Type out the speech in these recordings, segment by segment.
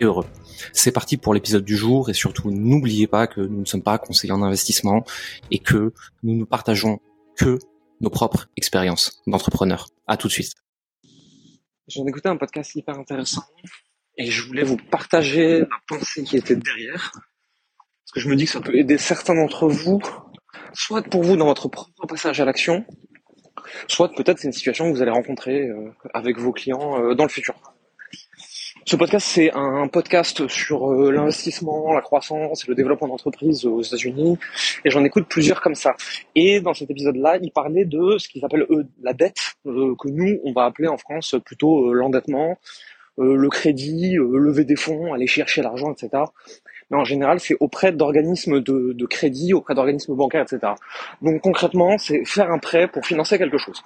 et heureux. C'est parti pour l'épisode du jour et surtout n'oubliez pas que nous ne sommes pas conseillers en investissement et que nous ne partageons que nos propres expériences d'entrepreneurs. À tout de suite. J'en écouté un podcast hyper intéressant et je voulais vous partager la pensée qui était derrière. Parce que je me dis que ça peut aider certains d'entre vous, soit pour vous dans votre propre passage à l'action, soit peut-être c'est une situation que vous allez rencontrer euh, avec vos clients euh, dans le futur. Ce podcast, c'est un podcast sur euh, l'investissement, la croissance et le développement d'entreprises aux États-Unis. Et j'en écoute plusieurs comme ça. Et dans cet épisode-là, il parlait de ce qu'ils appellent eux la dette, euh, que nous, on va appeler en France plutôt euh, l'endettement, le crédit, lever des fonds, aller chercher l'argent, etc. Mais en général, c'est auprès d'organismes de, de crédit, auprès d'organismes bancaires, etc. Donc concrètement, c'est faire un prêt pour financer quelque chose.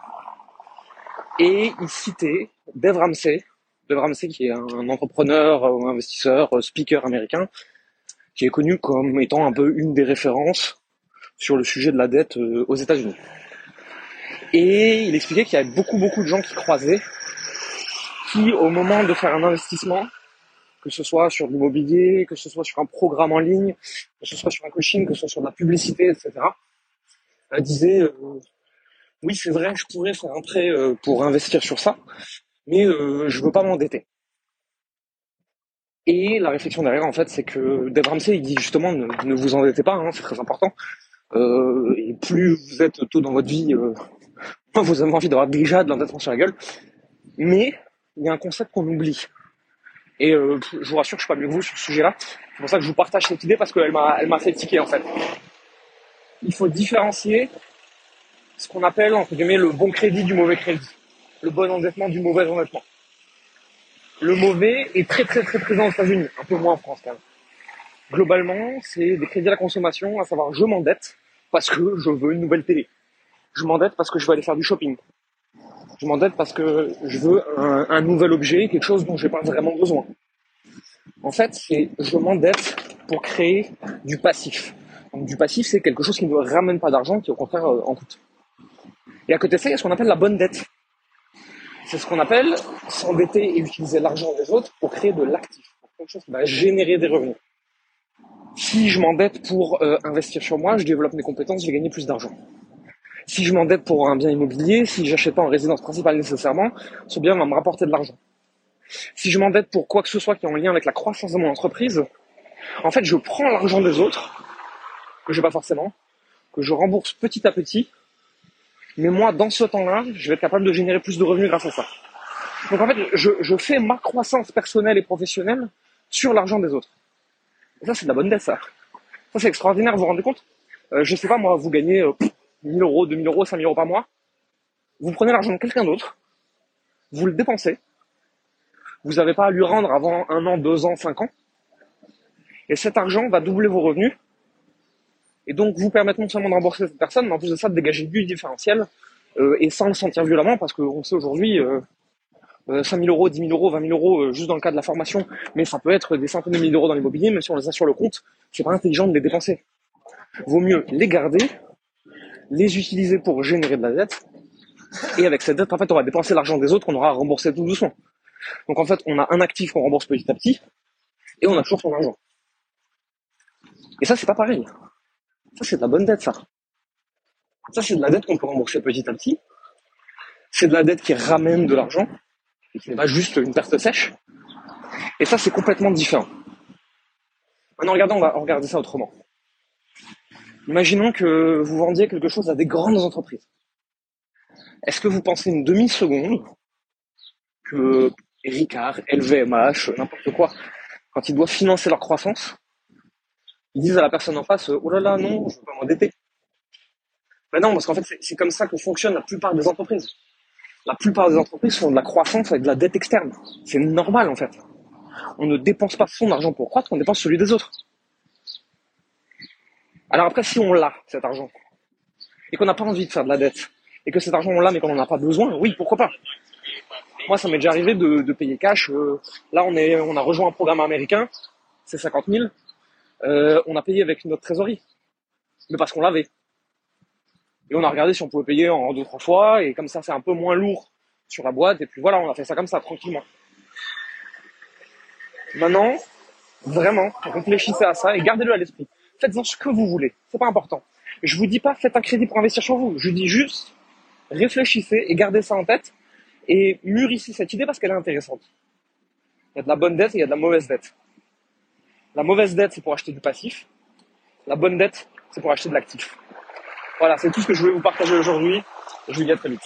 Et il citait Dave Ramsey, Dave Ramsey, qui est un entrepreneur, investisseur, speaker américain, qui est connu comme étant un peu une des références sur le sujet de la dette euh, aux États-Unis. Et il expliquait qu'il y avait beaucoup, beaucoup de gens qui croisaient, qui, au moment de faire un investissement, que ce soit sur l'immobilier, que ce soit sur un programme en ligne, que ce soit sur un coaching, que ce soit sur la publicité, etc., euh, disaient euh, oui, c'est vrai, je pourrais faire un prêt pour investir sur ça, mais euh, je veux pas m'endetter. Et la réflexion derrière, en fait, c'est que Dave Ramsey, il dit justement ne, vous endettez pas, hein, c'est très important. Euh, et plus vous êtes tôt dans votre vie, euh, vous avez envie d'avoir déjà de l'endettement sur la gueule. Mais il y a un concept qu'on oublie. Et euh, je vous rassure, je suis pas mieux que vous sur ce sujet-là. C'est pour ça que je vous partage cette idée parce qu'elle m'a, elle m'a fait tiquer en fait. Il faut différencier ce qu'on appelle entre guillemets le bon crédit du mauvais crédit le bon endettement du mauvais endettement. Le mauvais est très très très présent aux États-Unis, un peu moins en France quand même. Globalement, c'est des crédits à la consommation, à savoir je m'endette parce que je veux une nouvelle télé. Je m'endette parce que je veux aller faire du shopping. Je m'endette parce que je veux un, nouvel objet, quelque chose dont j'ai pas vraiment besoin. En fait, c'est je m'endette pour créer du passif. Donc, du passif, c'est quelque chose qui ne ramène pas d'argent, qui au contraire euh, en coûte. Et à côté de ça, il y a ce qu'on appelle la bonne dette. C'est ce qu'on appelle s'endetter et utiliser l'argent des autres pour créer de l'actif, quelque chose qui va générer des revenus. Si je m'endette pour euh, investir sur moi, je développe mes compétences, je vais gagner plus d'argent. Si je m'endette pour un bien immobilier, si j'achète pas en résidence principale nécessairement, ce bien va me rapporter de l'argent. Si je m'endette pour quoi que ce soit qui est en lien avec la croissance de mon entreprise, en fait, je prends l'argent des autres, que je n'ai pas forcément, que je rembourse petit à petit, mais moi, dans ce temps-là, je vais être capable de générer plus de revenus grâce à ça. Donc en fait, je, fais ma croissance personnelle et professionnelle sur l'argent des autres. Et ça, c'est de la bonne dette, ça. Ça, c'est extraordinaire, vous vous rendez compte? Euh, Je sais pas, moi, vous gagnez euh, 1000 euros, 2000 euros, 5000 euros par mois. Vous prenez l'argent de quelqu'un d'autre, vous le dépensez, vous n'avez pas à lui rendre avant un an, deux ans, cinq ans, et cet argent va doubler vos revenus et donc vous permettre non seulement de rembourser cette personne, mais en plus de ça de dégager du différentiel euh, et sans le sentir violemment, parce qu'on sait aujourd'hui euh, 5 euh, 000 euros, 10 000 euros, 20 000 euros euh, juste dans le cas de la formation, mais ça peut être des centaines de milliers d'euros dans l'immobilier, même si on les a sur le compte, c'est pas intelligent de les dépenser. Vaut mieux les garder, les utiliser pour générer de la dette, et avec cette dette, en fait, on va dépenser l'argent des autres qu'on aura à rembourser tout doucement. Donc en fait, on a un actif qu'on rembourse petit à petit, et on a toujours son argent. Et ça, c'est pas pareil. Ça, c'est de la bonne dette, ça. Ça, c'est de la dette qu'on peut rembourser petit à petit. C'est de la dette qui ramène de l'argent, et qui n'est pas juste une perte sèche. Et ça, c'est complètement différent. Maintenant, regardons, on va regarder ça autrement. Imaginons que vous vendiez quelque chose à des grandes entreprises. Est-ce que vous pensez une demi-seconde que Ricard, LVMH, n'importe quoi, quand ils doivent financer leur croissance, ils disent à la personne en face, oh là là, non, je ne veux pas m'endetter. Ben non, parce qu'en fait, c'est comme ça que fonctionne la plupart des entreprises. La plupart des entreprises font de la croissance avec de la dette externe. C'est normal, en fait. On ne dépense pas son argent pour croître, on dépense celui des autres. Alors après, si on l'a, cet argent, et qu'on n'a pas envie de faire de la dette, et que cet argent on l'a mais qu'on n'en a pas besoin, oui, pourquoi pas? Moi, ça m'est déjà arrivé de, payer cash. Euh, là, on est, on a rejoint un programme américain, c'est 50 000. Euh, on a payé avec notre trésorerie, mais parce qu'on l'avait. Et on a regardé si on pouvait payer en deux trois fois, et comme ça, c'est un peu moins lourd sur la boîte. Et puis voilà, on a fait ça comme ça, tranquillement. Maintenant, vraiment, réfléchissez à ça et gardez-le à l'esprit. Faites-en ce que vous voulez. C'est pas important. Je vous dis pas faites un crédit pour investir sur vous. Je dis juste réfléchissez et gardez ça en tête et mûrissez cette idée parce qu'elle est intéressante. Il y a de la bonne dette et il y a de la mauvaise dette. La mauvaise dette, c'est pour acheter du passif. La bonne dette, c'est pour acheter de l'actif. Voilà, c'est tout ce que je voulais vous partager aujourd'hui. Je vous dis à très vite.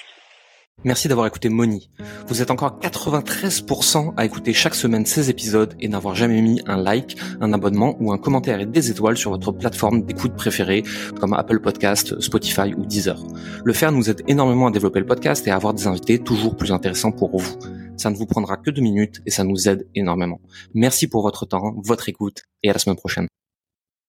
Merci d'avoir écouté Moni. Vous êtes encore 93% à écouter chaque semaine ces épisodes et n'avoir jamais mis un like, un abonnement ou un commentaire et des étoiles sur votre plateforme d'écoute préférée comme Apple Podcast, Spotify ou Deezer. Le faire nous aide énormément à développer le podcast et à avoir des invités toujours plus intéressants pour vous. Ça ne vous prendra que deux minutes et ça nous aide énormément. Merci pour votre temps, votre écoute et à la semaine prochaine.